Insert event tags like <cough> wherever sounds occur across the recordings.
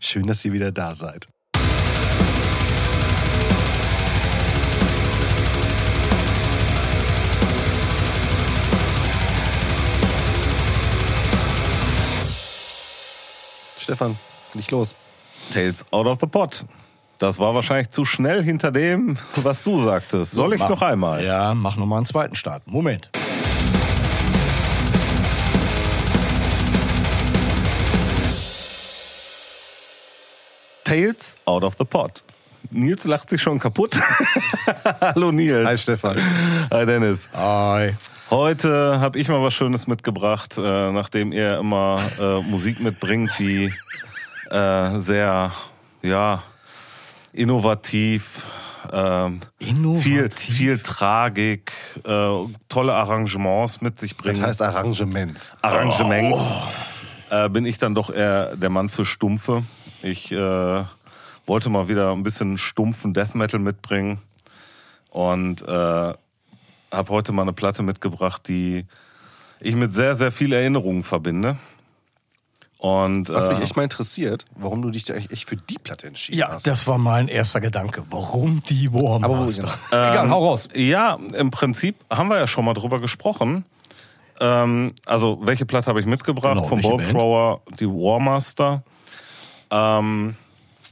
Schön, dass ihr wieder da seid. Stefan, nicht los. Tales out of the pot. Das war wahrscheinlich zu schnell hinter dem, was du sagtest. Soll ich Mach- noch einmal? Ja, mach noch mal einen zweiten Start. Moment. Tales out of the pot. Nils lacht sich schon kaputt. <laughs> Hallo Nils. Hi Stefan. Hi Dennis. Hi. Heute habe ich mal was Schönes mitgebracht, äh, nachdem ihr immer äh, Musik mitbringt, die äh, sehr, ja, innovativ, ähm, Innovativ. viel, viel Tragik, äh, tolle Arrangements mit sich Das bringen. heißt Arrangements. Arrangements. Äh, bin ich dann doch eher der Mann für Stumpfe. Ich äh, wollte mal wieder ein bisschen stumpfen Death Metal mitbringen und äh, habe heute mal eine Platte mitgebracht, die ich mit sehr, sehr viel Erinnerungen verbinde. Und Was mich äh, echt mal interessiert, warum du dich da echt für die Platte entschieden Ja, hast. das war mein erster Gedanke. Warum die War Aber wo- genau. Egal, hau raus. Ja, im Prinzip haben wir ja schon mal drüber gesprochen. Ähm, also, welche Platte habe ich mitgebracht? Genau, Vom? Thrower, die Warmaster. Ähm,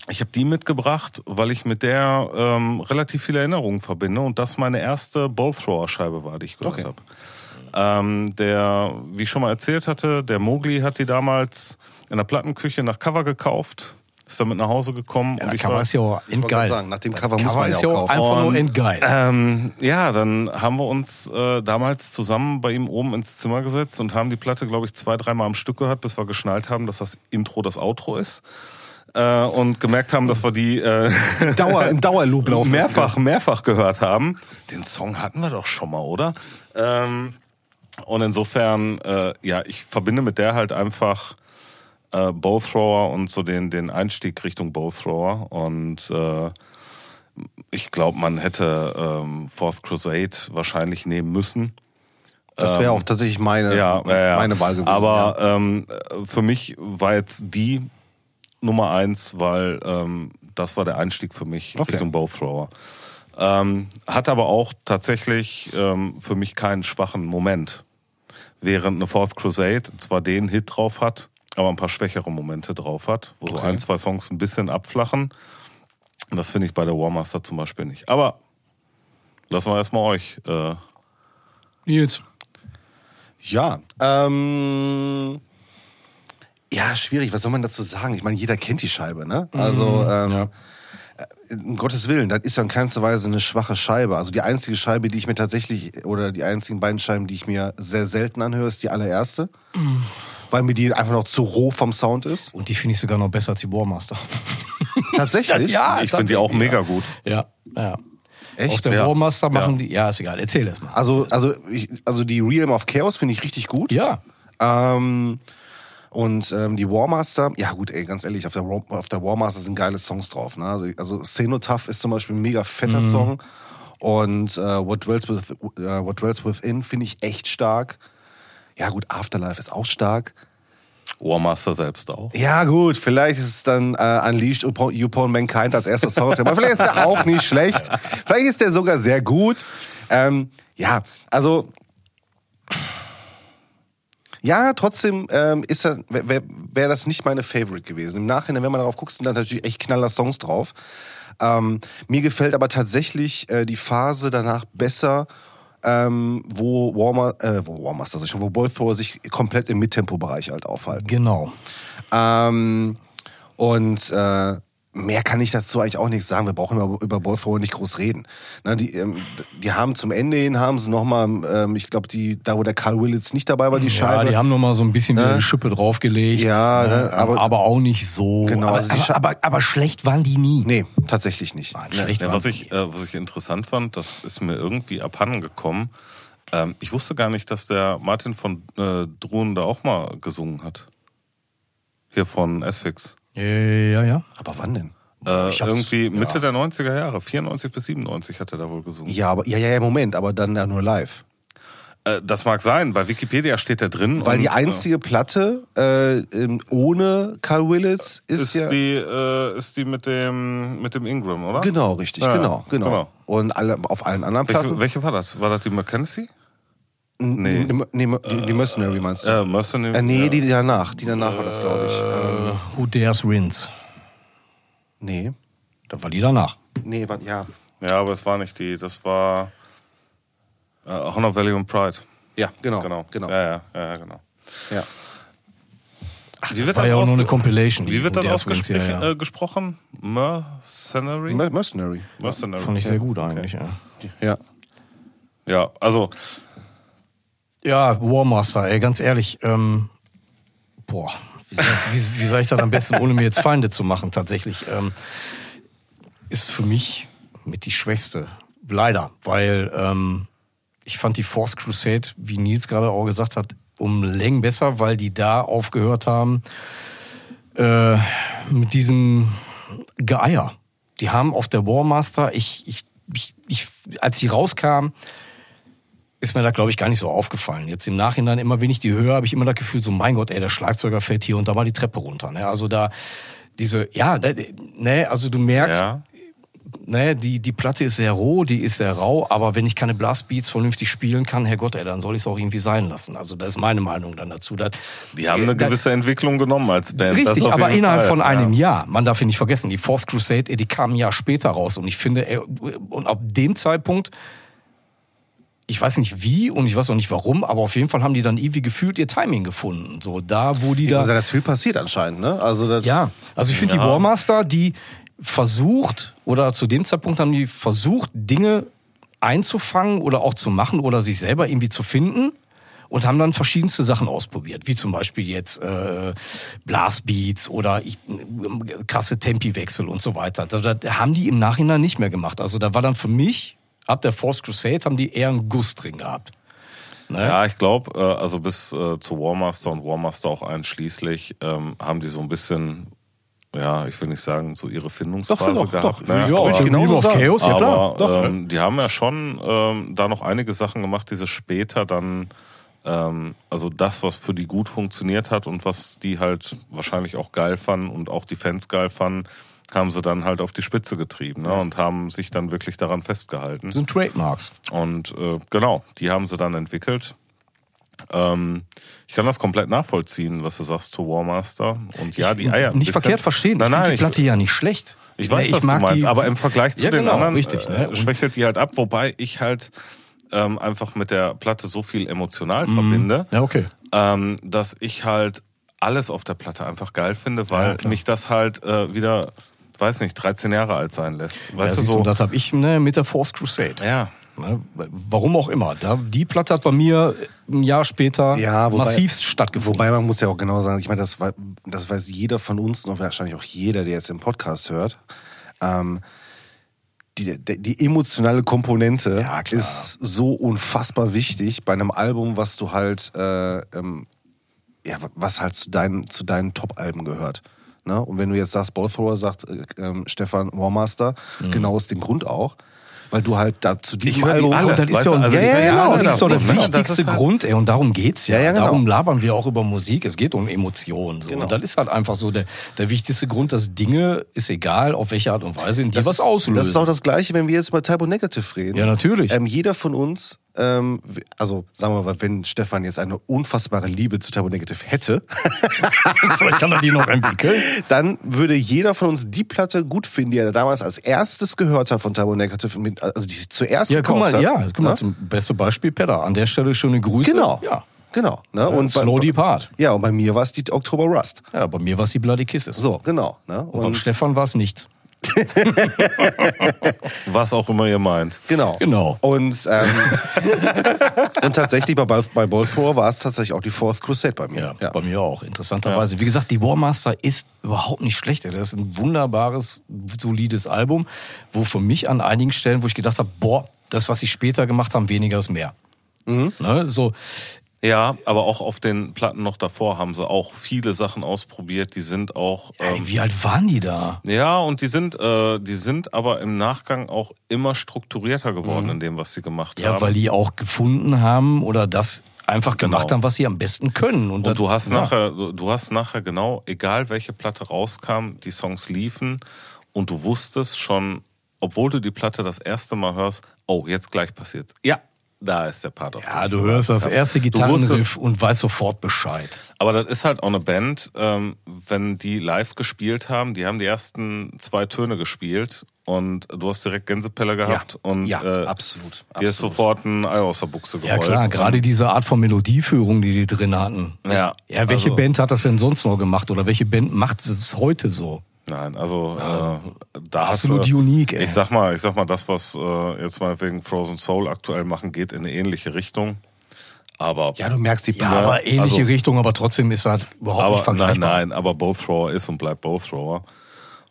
ich habe die mitgebracht, weil ich mit der ähm, relativ viele Erinnerungen verbinde und das meine erste Bowthrower-Scheibe war, die ich gehört Okay. habe. Ähm, der, wie ich schon mal erzählt hatte, der Mogli hat die damals in der Plattenküche nach Cover gekauft, ist damit nach Hause gekommen Ja, und ich Cover war, ist ja auch endgeil. sagen, nach dem Das Cover muss man ist ja auch kaufen. einfach nur endgeil. Ähm, ja, dann haben wir uns äh, damals zusammen bei ihm oben ins Zimmer gesetzt und haben die Platte, glaube ich, zwei, dreimal am Stück gehört, bis wir geschnallt haben, dass das Intro das Outro ist. Äh, und gemerkt haben, dass wir die äh, <laughs> Dauer, im Dauerloop laufen. <laughs> mehrfach, mehrfach gehört haben. Den Song hatten wir doch schon mal, oder? Ähm, und insofern, äh, ja, ich verbinde mit der halt einfach äh, Bowthrower und so den, den Einstieg Richtung Bowthrower. Und äh, ich glaube, man hätte ähm, Fourth Crusade wahrscheinlich nehmen müssen. Das wäre auch tatsächlich meine, Ja, ja, ja. meine Wahl gewesen. Aber ja. ähm, für mich war jetzt die Nummer eins, weil ähm, das war der Einstieg für mich Okay. Richtung Bowthrower. Ähm, hat aber auch tatsächlich ähm, für mich keinen schwachen Moment. Während eine Fourth Crusade zwar den Hit drauf hat, aber ein paar schwächere Momente drauf hat, wo so Okay. ein, zwei Songs ein bisschen abflachen. Und das finde ich bei der Warmaster zum Beispiel nicht. Aber lassen wir erstmal euch. Äh, Nils. Ja, ähm, ja, schwierig. Was soll man dazu sagen? Ich meine, jeder kennt die Scheibe, ne? Also, ähm, äh, um Gottes Willen, das ist ja in keinster Weise eine schwache Scheibe. Also die einzige Scheibe, die ich mir tatsächlich, oder die einzigen beiden Scheiben, die ich mir sehr selten anhöre, ist die allererste. Weil mir die einfach noch zu roh vom Sound ist. Und die finde ich sogar noch besser als die War Master. <laughs> Tatsächlich? Ja, ich finde die auch mega gut. Ja, ja. Echt? Auf der Ja. War Master machen Ja. die. Ja, ist egal. Erzähl das mal. Also, also, ich, also die Realm of Chaos finde ich richtig gut. Ja. Ähm, und ähm, die Warmaster, ja gut, ey, ganz ehrlich, auf der, War, auf der Warmaster sind geile Songs drauf. Ne? Also, also Cenotaph ist zum Beispiel ein mega fetter Song. Und äh, What, Dwells with, äh, What Dwells Within finde ich echt stark. Ja gut, Afterlife ist auch stark. Warmaster selbst auch. Ja gut, vielleicht ist es dann äh, Unleashed Upon, Upon Mankind als erster Song. Aber vielleicht ist der auch nicht schlecht. Vielleicht ist der sogar sehr gut. Ähm, ja, also ja, trotzdem ähm, ist das, wäre wär, das nicht meine Favorite gewesen. Im Nachhinein, wenn man darauf guckt, sind da natürlich echt knaller Songs drauf. Ähm, mir gefällt aber tatsächlich äh, die Phase danach besser, ähm, wo Warmer, äh, wo Warmaster sich schon, wo Ballthrower sich komplett im Mittempo-Bereich halt aufhalten. Genau. Ähm, und äh, mehr kann ich dazu eigentlich auch nichts sagen. Wir brauchen über, über Ballthrower nicht groß reden. Na, die, ähm, die haben zum Ende hin, haben sie nochmal, ähm, ich glaube, die, da wo der Carl Willits nicht dabei war, die Ja, Scheibe. die haben noch mal so ein bisschen wieder eine Schippe draufgelegt. Ja, ne, aber, aber- aber auch nicht so. Genau, aber, also aber, aber, aber schlecht waren die nie. nee, tatsächlich nicht. Ne. schlecht Ja, waren was, die ich, äh, was ich interessant fand, das ist mir irgendwie abhanden gekommen. Ähm, ich wusste gar nicht, dass der Martin von äh, Drohnen da auch mal gesungen hat. Hier von Asphyx. Nie. Ja, ja. Aber wann denn? Äh, irgendwie Mitte ja. der 90er Jahre, 94 bis 97 hat er da wohl gesungen. Ja, aber ja, ja, ja, Moment, aber dann ja nur live. Äh, das mag sein, bei Wikipedia steht er drin. Weil und, die einzige Platte äh, ähm, ohne Carl Willis äh, ist, ist, ja. die, äh, ist die mit dem, mit dem Ingram, oder? Genau, richtig, Ja, genau, genau, genau. Und alle, auf allen anderen Welche, Platten. welche war das? War das die Mackenzie? Nee. Nee, die, die Mercenary meinst du? Äh, Mercenary. äh, nee, ja. die danach. Die danach war das, glaube ich. Ähm, Äh, Who Dares Wins. nee. Das war die danach. Nee, war, ja. Ja, aber es war nicht die. Das war äh, Honor, Value und Pride. Ja, genau. Genau. genau. Ja, ja, ja, ja, genau. Ja. Wie wird War das ja auch nur eine Compilation. Wie wird Wins, ausgesprochen? ja, ja. Äh, gesprochen? Mercenary? Mer- Mercenary. Mercenary. Fand ich sehr gut eigentlich, ja. Ja. Ja, also Ja, Warmaster, ey, ganz ehrlich, ähm, boah, wie wie, wie soll ich das am besten, ohne mir jetzt Feinde zu machen, tatsächlich, ähm, ist für mich mit die schwächste. Leider, weil ähm, ich fand die Force Crusade, wie Nils gerade auch gesagt hat, um Längen besser, weil die da aufgehört haben äh, mit diesem Geier. Die haben auf der Warmaster, ich, ich, ich, ich als die rauskam, ist mir da, glaube ich, gar nicht so aufgefallen. Jetzt im Nachhinein, immer wenn ich die höre, habe ich immer das Gefühl, so, mein Gott, ey, der Schlagzeuger fällt hier und da mal die Treppe runter. Ne? Also da, diese, ja, da- ne, also du merkst, ja. ne, die, die Platte ist sehr roh, die ist sehr rau, aber wenn ich keine Blastbeats vernünftig spielen kann, Herrgott, ey, dann soll ich es auch irgendwie sein lassen. Also das ist meine Meinung dann dazu. Das, die haben eine das- gewisse Entwicklung genommen als Band. Richtig, aber innerhalb Fall. von einem ja. Jahr. Man darf ihn nicht vergessen, die Force Crusade, ey, die kam ein Jahr später raus. Und ich finde, ey, und ab dem Zeitpunkt, ich weiß nicht wie und ich weiß auch nicht warum, aber auf jeden Fall haben die dann irgendwie gefühlt ihr Timing gefunden. So da, wo die da. Also, da ist viel passiert anscheinend, ne? Also, das, Ja, also ich finde die Ja. Warmaster, die versucht, oder zu dem Zeitpunkt haben die versucht, Dinge einzufangen oder auch zu machen oder sich selber irgendwie zu finden und haben dann verschiedenste Sachen ausprobiert, wie zum Beispiel jetzt äh, Blastbeats oder ich, äh, krasse Tempiwechsel und so weiter. Da, da haben die im Nachhinein nicht mehr gemacht. Also da war dann für mich, ab der Force Crusade, haben die eher einen Guss drin gehabt. Ne? Ja, ich glaube, äh, also bis äh, zu Warmaster und Warmaster auch einschließlich ähm, haben die so ein bisschen, ja, ich will nicht sagen, so ihre Findungsphase Doch, doch, gehabt. doch. ne? Ja, aber, ich genau so. Chaos, ja klar. aber Doch, ähm, die haben ja schon ähm, da noch einige Sachen gemacht, die sie später dann, ähm, also das, was für die gut funktioniert hat und was die halt wahrscheinlich auch geil fanden und auch die Fans geil fanden, haben sie dann halt auf die Spitze getrieben ne? und haben sich dann wirklich daran festgehalten. Das sind Trademarks. Und äh, genau, die haben sie dann entwickelt. Ähm, ich kann das komplett nachvollziehen, was du sagst zu Warmaster. Und ja, die Eier. Nicht verkehrt verstehen. Nein, ich nein, die Platte ja nicht schlecht. ich, ich weiß, Ne, was mag du meinst, die- aber im Vergleich zu Ja, den genau, anderen richtig, ne? äh, schwächelt die halt ab, wobei ich halt ähm, einfach mit der Platte so viel emotional Mhm. verbinde, Ja, okay. ähm, dass ich halt alles auf der Platte einfach geil finde, weil Ja, mich das halt äh, wieder, weiß nicht, 13 Jahre alt sein lässt. Ja, Weißt du siehst du, so? das habe ich ne, mit der Force Crusade. Ja. Ne, warum auch immer. Da, die Platte hat bei mir ein Jahr später Ja, wobei- massivst stattgefunden. Wobei man muss ja auch genau sagen, ich meine, das, das weiß jeder von uns und wahrscheinlich auch jeder, der jetzt den Podcast hört. Ähm, die, die, die emotionale Komponente Ja, ist so unfassbar wichtig bei einem Album, was du halt, äh, ähm, ja, was halt zu deinen, zu deinen Top-Alben gehört. Ne? Und wenn du jetzt sagst, Ballthrower sagt äh, ähm, Stefan Warmaster, genau aus dem Grund auch, weil du halt da zu diesem die Album alle. Und das ist ja, also ja, ich ja, die genau, das ist doch der ne? Wichtigste halt- Grund, ey. Und darum geht's ja. Ja, ja, genau. Darum labern wir auch über Musik. Es geht um Emotionen. So. Genau. Und das ist halt einfach so der, der wichtigste Grund, dass Dinge, ist egal, auf welche Art und Weise, in die Das was auslösen. Das ist auch das Gleiche, wenn wir jetzt über Typo Negative reden. Ja, natürlich. Ähm, jeder von uns, ähm, also sagen wir mal, wenn Stefan jetzt eine unfassbare Liebe zu Typo Negative hätte, <laughs> Vielleicht kann er die noch entwickeln. dann würde jeder von uns die Platte gut finden, die er damals als erstes gehört hat von Typo Negative, also die zuerst Ja, guck gekauft mal, hat. ja, guck mal, Ne? zum beste Beispiel Pedder. An der Stelle schöne Grüße. Genau. Ja. Genau. Ne? Und bei- Slow Deep Heart. Ja, und bei mir war es die Oktober Rust. Ja, bei mir war es die Bloody Kisses. So, genau. Ne? Und beim Stefan war es nichts. Was auch immer ihr meint. Genau. Genau. Und, ähm, <laughs> und tatsächlich bei, Ball- bei Ballthrower war es tatsächlich auch die Fourth Crusade bei mir. Ja, bei mir auch, interessanterweise. Wie gesagt, die Warmaster ist überhaupt nicht schlecht. Das ist ein wunderbares, solides Album, wo für mich an einigen Stellen, wo ich gedacht habe, boah, das, was sie später gemacht haben, weniger ist mehr. Ne? So, Ja, aber auch auf den Platten noch davor haben sie auch viele Sachen ausprobiert. Die sind auch. Ey, Ähm, wie alt waren die da? ja, und die sind, äh, die sind aber im Nachgang auch immer strukturierter geworden in dem, was sie gemacht Ja, haben. weil die auch gefunden haben oder das einfach gemacht Genau. haben, was sie am besten können. Und, Und du hast ja. nachher, du hast nachher genau, egal welche Platte rauskam, die Songs liefen und du wusstest schon, obwohl du die Platte das erste Mal hörst, oh, jetzt gleich passiert's. Ja, da ist der Part auf Ja, du hörst das erste Gitarrenriff und weißt sofort Bescheid. Aber das ist halt auch eine Band, ähm, wenn die live gespielt haben, die haben die ersten zwei Töne gespielt und du hast direkt Gänsepelle gehabt und ja, äh, absolut, dir ist sofort ein Ei aus der Buchse Ja gerollt. klar, gerade diese Art von Melodieführung, die die drin hatten. Ja, Ja, welche also- Band hat das denn sonst noch gemacht oder welche Band macht es heute so? Nein, also äh, da Absolut hast du, unique, ey. Ich sag mal, ich sag mal, das, was äh, jetzt mal wegen Frozen Soul aktuell machen, geht in eine ähnliche Richtung. Aber Ja, du merkst die Ja, Power. aber ähnliche also- Richtung, aber trotzdem ist halt überhaupt nicht aber nein, vergleichbar. nein, aber Both Thrower ist und bleibt Both Thrower.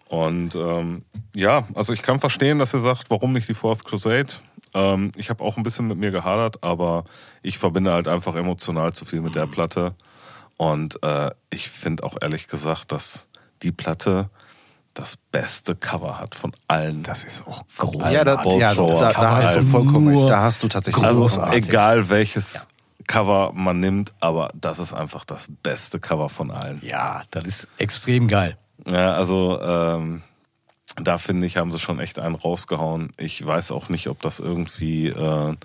Und ähm, ja, also ich kann verstehen, dass ihr sagt, warum nicht die Fourth Crusade. Ähm, ich habe auch ein bisschen mit mir gehadert, aber ich verbinde halt einfach emotional zu viel mit der Platte. Und äh, ich finde auch ehrlich gesagt, dass die Platte das beste Cover hat von allen. Das ist auch groß. ja, da, ja da, da, da hast du vollkommen ist recht. Da hast du tatsächlich Also großartig. egal welches Cover man nimmt, aber das ist einfach das beste Cover von allen. Ja, das ist extrem geil. Ja, also ähm, da finde ich, haben sie schon echt einen rausgehauen. Ich weiß auch nicht, ob das irgendwie äh,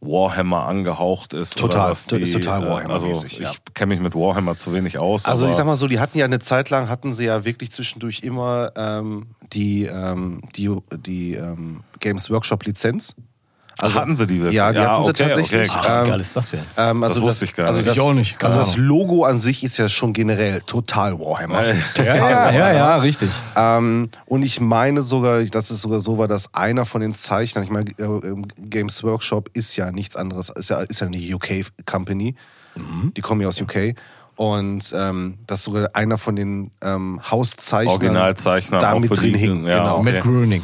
Warhammer angehaucht ist. Total, die, ist total äh, Warhammer-mäßig, Also ja. ich kenne mich mit Warhammer zu wenig aus. Also ich sag mal so, die hatten ja eine Zeit lang, hatten sie ja wirklich zwischendurch immer ähm, die, ähm, die, die ähm, Games Workshop Lizenz. Also, hatten sie die wirklich? Ja, die hatten sie okay, tatsächlich. Okay, Ach, krass. wie geil ist das denn? Ähm, also Das wusste ich gar also nicht. Das, Ich auch nicht, Also das Ahnung. Logo an sich ist ja schon generell total Warhammer. Äh, Ja, ja, ja, ja, richtig. Ähm, und ich meine sogar, dass es sogar so war, dass einer von den Zeichnern, ich meine, äh, Games Workshop ist ja nichts anderes, ist ja, ist ja eine UK-Company. Mhm. Die kommen ja aus UK. Und ähm, dass sogar einer von den ähm, Hauszeichnern Originalzeichner da mit drin hing. ja, genau. okay. Matt Groening.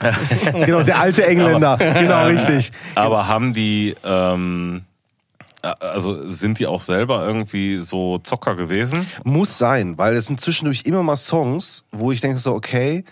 <laughs> genau, der alte Engländer. genau, richtig. Aber haben die, ähm, äh, also sind die auch selber irgendwie so Zocker gewesen? Muss sein, weil es sind zwischendurch immer mal Songs, wo ich denke so, okay,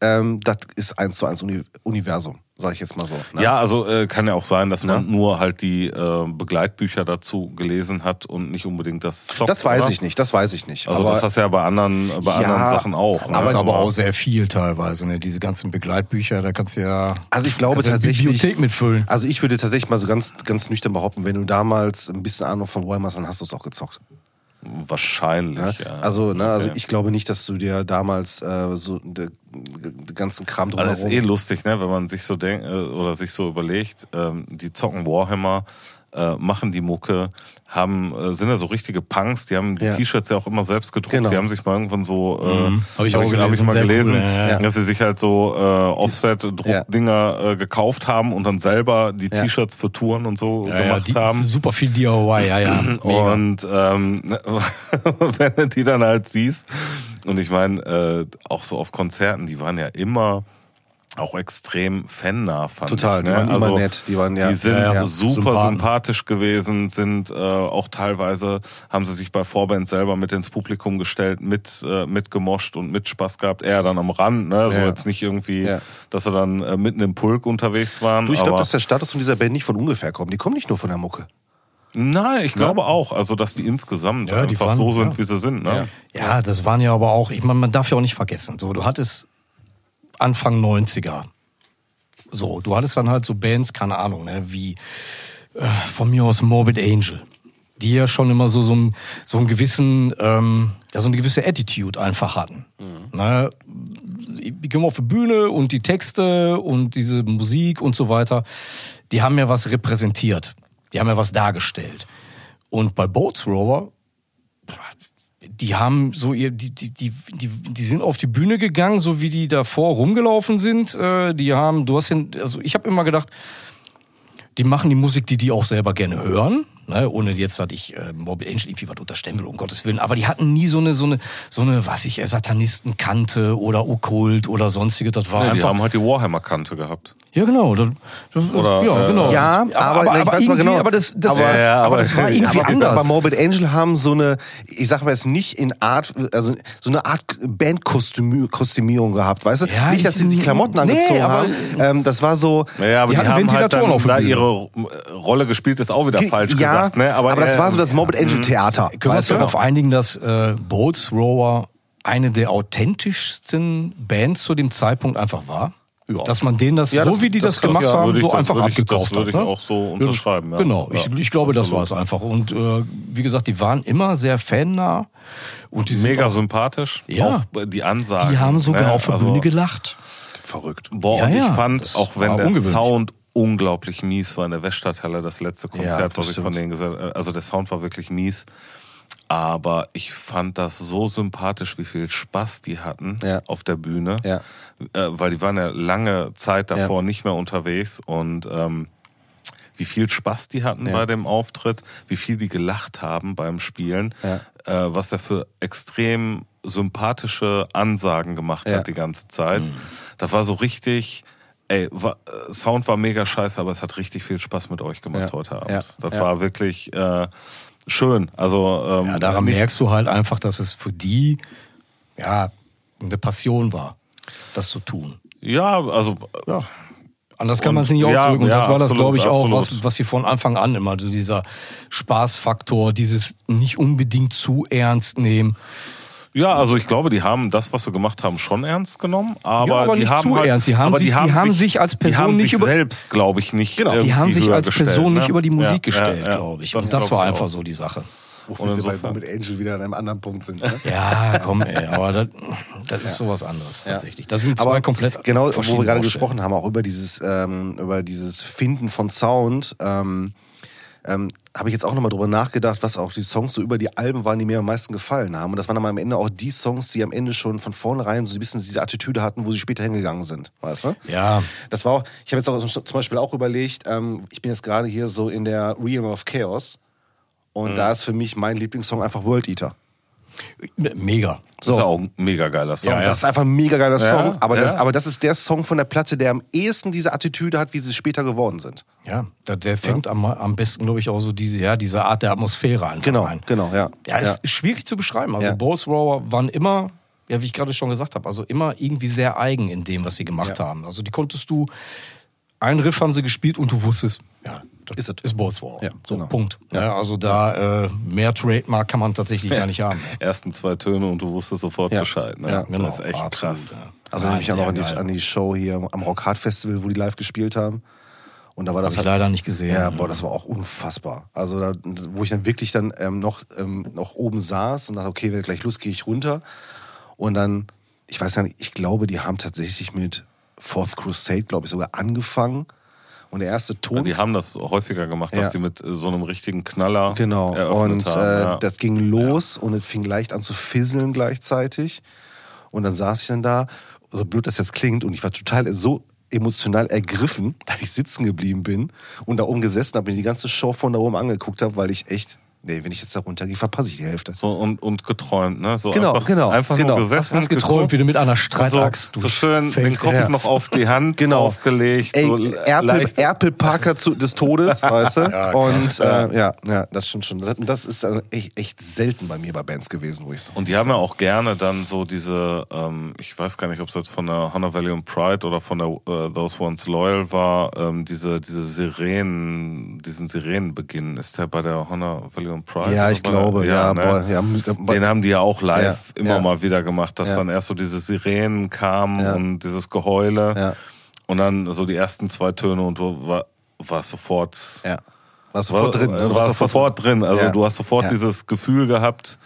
ähm, das ist eins zu eins Uni Universum, sage ich jetzt mal so. ne? Ja, also äh, kann ja auch sein, dass man Ja. nur halt die äh, Begleitbücher dazu gelesen hat und nicht unbedingt das Zocken. das weiß oder? ich nicht, das weiß ich nicht. Also aber das hast du ja bei anderen, bei Ja, anderen Sachen auch. Ne? Aber, ist Aber- auch sehr viel teilweise, ne? Diese ganzen Begleitbücher, da kannst du ja Also ich glaube eine tatsächlich. Bibliothek mitfüllen. Also ich würde tatsächlich mal so ganz, ganz nüchtern behaupten, wenn du damals ein bisschen Ahnung von Warhammer hast, dann hast du es auch gezockt. Wahrscheinlich, Ne? ja. Also, ne, also Okay. ich glaube nicht, dass du dir damals äh, so den, ganzen Kram Aber das ist eh lustig, ne, wenn man sich so denkt äh, oder sich so überlegt, ähm, die zocken Warhammer, äh, machen die Mucke, haben äh, sind ja so richtige Punks, die haben die Ja. T-Shirts ja auch immer selbst gedruckt, Genau. die haben sich mal irgendwann so äh, Mhm. Hab ich auch hab gelesen, hab ich mal cool, gelesen, ja, ja. dass sie sich halt so äh, Offset-Druckdinger äh, gekauft haben und dann selber die Ja. T-Shirts für Touren und so Ja, ja, gemacht die, haben. super viel DIY, ja, ja. <clears throat> Mega. Und ähm, <laughs> wenn du die dann halt siehst, und ich meine, äh, auch so auf Konzerten, die waren ja immer auch extrem fannah, fand Total, ich. die Ne? waren immer also, nett, die waren, ja. Die sind Ja, ja, super Sympathen. sympathisch gewesen, sind äh, auch teilweise, haben sie sich bei Vorband selber mit ins Publikum gestellt, mit, äh, mitgemoscht und mit Spaß gehabt. Eher dann am Rand, ne? so Ja. jetzt nicht irgendwie, Ja. dass sie dann äh, mitten im Pulk unterwegs waren. Du, ich glaube, dass der Status von dieser Band nicht von ungefähr kommt. Die kommen nicht nur von der Mucke. Nein, ich glaube auch, also dass die insgesamt Ja, die einfach waren- so sind, ja. wie sie sind. Ne? Ja, das waren ja aber auch, ich meine, man darf ja auch nicht vergessen. So, du hattest Anfang 90er. So, du hattest dann halt so Bands, keine Ahnung, ne, wie äh, von mir aus Morbid Angel. Die ja schon immer so, so, einen, so einen gewissen, ähm, ja, so eine gewisse Attitude einfach hatten. Ne, die kommen auf die Bühne und die Texte und diese Musik und so weiter, die haben ja was repräsentiert. Die haben ja was dargestellt. Und bei Boats Rover die haben so ihr, die, die, die, die, sind auf die Bühne gegangen, so wie die davor rumgelaufen sind. Äh, die haben, du hast den, also ich habe immer gedacht, die machen die Musik, die die auch selber gerne hören. Ne? ohne jetzt, dass ich äh, Morbid Angel irgendwie was unterstellen will, um Gottes Willen. Aber die hatten nie so eine, so eine, so eine, was ich, äh, Satanistenkante oder Okkult oder sonstige. Das war Nee, die einfach. haben halt die Warhammer-Kante gehabt. ja, genau. Das, das, Oder, ja, äh, genau. Ja, aber- ich weiß mal irgendwie, genau. aber das, das, Aber- Ja, aber aber- das war irgendwie aber, anders. aber Morbid Angel haben so eine, ich sag mal jetzt nicht in Art, also so eine Art Bandkostümierung gehabt, weißt du? Ja, nicht, dass sie die die- Klamotten nee, angezogen aber- haben. Ähm, das war so. Naja, aber Die die, haben halt Ventilatoren dann auf der da ihre Rolle gespielt, ist auch wieder falsch ja, gesagt. Ne? aber, das äh, war so das Morbid Angel Theater. Können wir uns darauf einigen, dass äh, Boats Rower eine der authentischsten Bands zu dem Zeitpunkt einfach war? Ja. Dass man denen das, Ja, so das- wie die das, das- gemacht ja, haben, so das einfach abgekauft das würde hat. ich ne? auch so unterschreiben, ja. Genau, ich, ich glaube, das war absolut. es einfach. Und äh, wie gesagt, die waren immer sehr fannah. Und die sind Mega auch, sympathisch. Ja. Auch die Ansagen. Die haben sogar ne? auf der Also, Bühne gelacht. Verrückt. Boah, Ja, und ich ja, fand, das auch wenn der. Sound unglaublich mies war in der Weststadthalle, das letzte Ja, Konzert, das was ich von denen gesagt habe, also der Sound war wirklich mies. Aber ich fand das so sympathisch, wie viel Spaß die hatten Ja. auf der Bühne. Ja. Äh, weil die waren ja lange Zeit davor nicht mehr unterwegs und ähm, wie viel Spaß die hatten Ja. bei dem Auftritt, wie viel die gelacht haben beim Spielen, Ja. äh, was er für extrem sympathische Ansagen gemacht Ja. hat die ganze Zeit. Mhm. Das war so richtig, ey, war, äh, Sound war mega scheiße, aber es hat richtig viel Spaß mit euch gemacht Ja. heute Abend. Ja. Das Ja. war wirklich äh, schön. Also ähm, Ja, daran nicht, merkst du halt einfach, dass es für die ja eine Passion war, das zu tun. Ja, also Ja. Anders kann man es nicht ausdrücken. Und das war das, glaube ich, auch, absolut. was, was sie von Anfang an immer, so dieser Spaßfaktor, dieses nicht unbedingt zu ernst nehmen. Ja, also ich glaube, die haben das, was sie gemacht haben, schon ernst genommen, aber, Ja, aber die nicht haben zu halt, ernst. Die haben aber sich- die haben sich als die Person haben nicht sich über- selbst, glaube ich, nicht. Genau, die Die haben sich als gestellt, Person ne? nicht über die Musik Ja, gestellt, ja, ja. glaube ich. Und das, war einfach auch. so die Sache. Und Und wir bei Morbid Angel wieder an einem anderen Punkt sind. Ne? Ja, komm, ey, aber das, das ist sowas anderes tatsächlich. Das sind zwei Aber komplett genau, wo wir gerade gesprochen haben, auch über dieses, ähm, über dieses Finden von Sound, ähm, ähm, habe ich jetzt auch nochmal drüber nachgedacht, was auch die Songs so über die Alben waren, die mir am meisten gefallen haben. Und das waren dann am Ende auch die Songs, die am Ende schon von vornherein so ein bisschen diese Attitüde hatten, wo sie später hingegangen sind. Weißt du? Ja, Das war auch, ich habe jetzt auch zum Beispiel auch überlegt, ähm, ich bin jetzt gerade hier so in der Realm of Chaos. Und Mhm. da ist für mich mein Lieblingssong einfach World Eater. Mega. Das ist auch ein mega geiler Song. Ja, ja. Das ist einfach ein mega geiler Song, Ja, aber, Das, aber das ist der Song von der Platte, der am ehesten diese Attitüde hat, wie sie später geworden sind. Ja, der, der fängt am, am besten, glaube ich, auch so diese, ja, diese Art der Atmosphäre einfach Genau, rein. genau, ja. Ja, ist schwierig zu beschreiben. Also Ja. Bowles Rower waren immer, ja, wie ich gerade schon gesagt habe, also immer irgendwie sehr eigen in dem, was sie gemacht Ja. haben. Also die konntest du, einen Riff haben sie gespielt und du wusstest, ja, das Ist ist, es. ist Rower. Ja, so, genau. Punkt. Ja. also da äh, mehr Trademark kann man tatsächlich gar nicht haben. <laughs> Ersten zwei Töne und du wusstest sofort Ja. Bescheid. Ne? Ja, das ist echt absolut, krass. ja. Also nehme ich auch noch an die, an die Show hier am Rock Hard Festival, wo die live gespielt haben. Und da war Hab das ich halt, leider nicht gesehen. ja, boah, das war auch unfassbar. Also da, wo ich dann wirklich dann ähm, noch, ähm, noch oben saß und dachte, okay, wenn gleich Lust, gehe ich runter. Und dann, ich weiß gar nicht, ich glaube, die haben tatsächlich mit Fourth Crusade, glaube ich, sogar angefangen. Und der erste Ja, Ton die haben das häufiger gemacht, dass Ja. die mit äh, so einem richtigen Knaller Genau. Und äh, ja. das ging los und es fing leicht an zu fisseln gleichzeitig. Und dann saß ich dann da, so blöd das jetzt klingt, und ich war total so emotional ergriffen, <laughs> dass ich sitzen geblieben bin und da oben gesessen habe, mir die ganze Show von da oben angeguckt habe, weil ich echt, nee, wenn ich jetzt da runtergehe, verpasse ich die Hälfte. so und, und geträumt, ne? So Genau, einfach, genau, einfach genau. nur gesessen, Hast geträumt, wie du mit einer und Streitaxt so, so schön den Kopf Herz. noch auf die Hand <laughs> Genau. aufgelegt. Ey, so Erpel, Erpel Parker zu, des Todes, <laughs> weißt du? Ja, und äh, ja, ja, das stimmt schon. Das, das ist echt, echt selten bei mir bei Bands gewesen, wo ich so. Und die haben ja auch gerne dann so diese, ähm, ich weiß gar nicht, ob es jetzt von der Honor Valley and Pride oder von der äh, Those Ones Loyal war, ähm, diese, diese Sirenen, diesen Sirenenbeginn. Ist der bei der Honor Valley and Pride? ja, ich bei der- glaube, ja, ne? boah, ja, mit- Den haben die ja auch live Ja, immer ja. mal wieder gemacht, dass Ja. dann erst so diese Sirenen kamen Ja. und dieses Geheule Ja. und dann so die ersten zwei Töne und du war, war sofort, Ja. Warst sofort war, drin. ne? Du war warst sofort, drin. Also Ja. du hast sofort Ja. dieses Gefühl gehabt,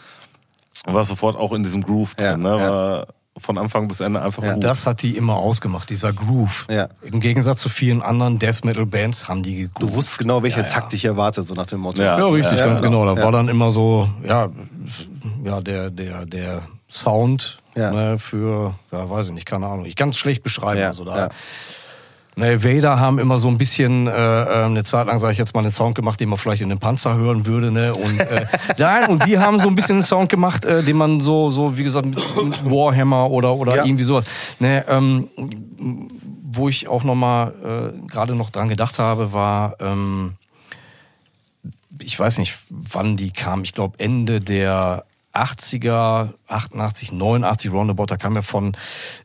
war sofort auch in diesem Groove Ja, drin. Ne? ja. War von Anfang bis Ende einfach Ja. gut. Das hat die immer ausgemacht, dieser Groove. Ja. Im Gegensatz zu vielen anderen Death Metal Bands haben die gegroovt. Du wusstest genau, welche Ja, ja. Takt dich erwartet, so nach dem Motto. Ja. Ja, richtig, Ja, ganz genau. genau. Da Ja. war dann immer so, ja, ja, der, der, der Sound Ja. ne, für, ja, weiß ich nicht, keine Ahnung. Ich kann es schlecht beschreiben. Ja, also da, ja. Ne, Vader haben immer so ein bisschen äh, äh, eine Zeit lang, sage ich jetzt mal, einen Sound gemacht, den man vielleicht in einem Panzer hören würde. Ne? Und, äh, <laughs> nein, und die haben so ein bisschen einen Sound gemacht, äh, den man so, so wie gesagt, mit, mit Warhammer oder, oder Ja. irgendwie sowas. Ne, ähm, wo ich auch noch mal äh, gerade noch dran gedacht habe, war, ähm, ich weiß nicht, wann die kam. Ich glaube Ende der 80er, 88, 89 Roundabout, da kam ja von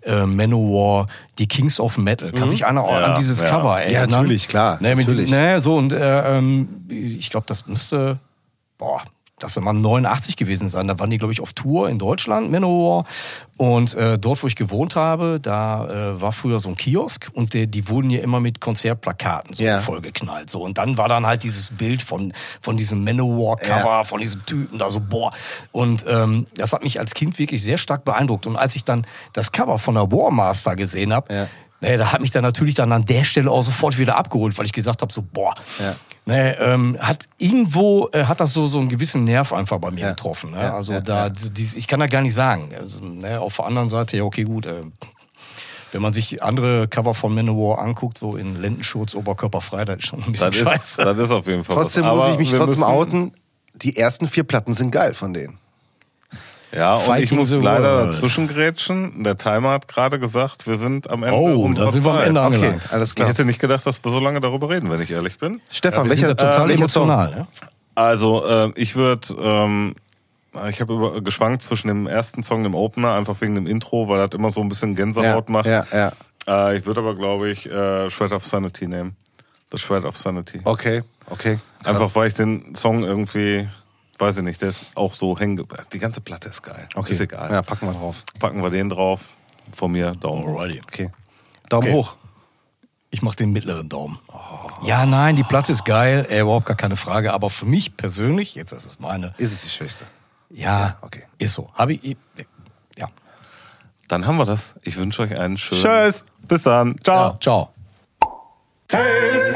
äh, Manowar die Kings of Metal. Kann sich einer Ja, an dieses ja. Cover erinnern? natürlich, klar, Ne, mit, natürlich. Ne, so und äh, ähm, ich glaube, das müsste, boah, das mal 89 gewesen sein. Da waren die, glaube ich, auf Tour in Deutschland, Manowar. Und äh, dort, wo ich gewohnt habe, da äh, war früher so ein Kiosk und der, die wurden ja immer mit Konzertplakaten so Ja. vollgeknallt. So. Und dann war dann halt dieses Bild von, von diesem Manowar-Cover, Ja. von diesem Typen da so, boah. Und ähm, das hat mich als Kind wirklich sehr stark beeindruckt. Und als ich dann das Cover von der Warmaster gesehen habe, Ja. Nee, da hat mich dann natürlich dann an der Stelle auch sofort wieder abgeholt, weil ich gesagt habe, so, boah, Ja. nee, ähm, hat irgendwo, äh, hat das so, so einen gewissen Nerv einfach bei mir Ja. getroffen. Ne? Ja, Also ja, da, dieses, ich kann da gar nicht sagen. Also, ne, auf der anderen Seite, ja, okay, gut, äh, wenn man sich andere Cover von Manowar anguckt, so in Lendenschurz, oberkörperfrei, das ist schon ein bisschen Das ist, scheiße. das ist auf jeden Fall Trotzdem was. muss Aber ich mich trotzdem outen. Die ersten vier Platten sind geil von denen. Ja, und ich Fighting muss the leider World. dazwischen grätschen. Der Timer hat gerade gesagt, wir sind am Ende Oh, unserer da sind wir am. Ende Okay, alles Ich klar. hätte nicht gedacht, dass wir so lange darüber reden, wenn ich ehrlich bin. Stefan, sind welcher, ja total äh, welcher Song? emotional. Ne? Also, äh, ich würde, ähm, ich habe geschwankt zwischen dem ersten Song, dem Opener, einfach wegen dem Intro, weil das immer so ein bisschen Ja, Gänsehaut macht. ja, ja. Äh, ich würde aber, glaube ich, äh, Shred of Sanity nehmen. The Shred of Sanity. Okay, okay. Krass. Einfach, weil ich den Song irgendwie, weiß ich nicht, der ist auch so hängen. ge- Die ganze Platte ist geil. Okay. Ist egal. Ja, packen wir drauf. Packen wir den drauf. Von mir Daumen hoch. Okay. Daumen Okay. hoch. Ich mache den mittleren Daumen. Ja, nein, die Platte ist geil, äh, überhaupt gar keine Frage. Aber für mich persönlich, jetzt ist es meine, Ist es die schwächste? ja, okay. ist so. Habe ich, ja. Dann haben wir das. Ich wünsche euch einen schönen. Tschüss. Bis dann. Ciao. ja. Ciao. Tales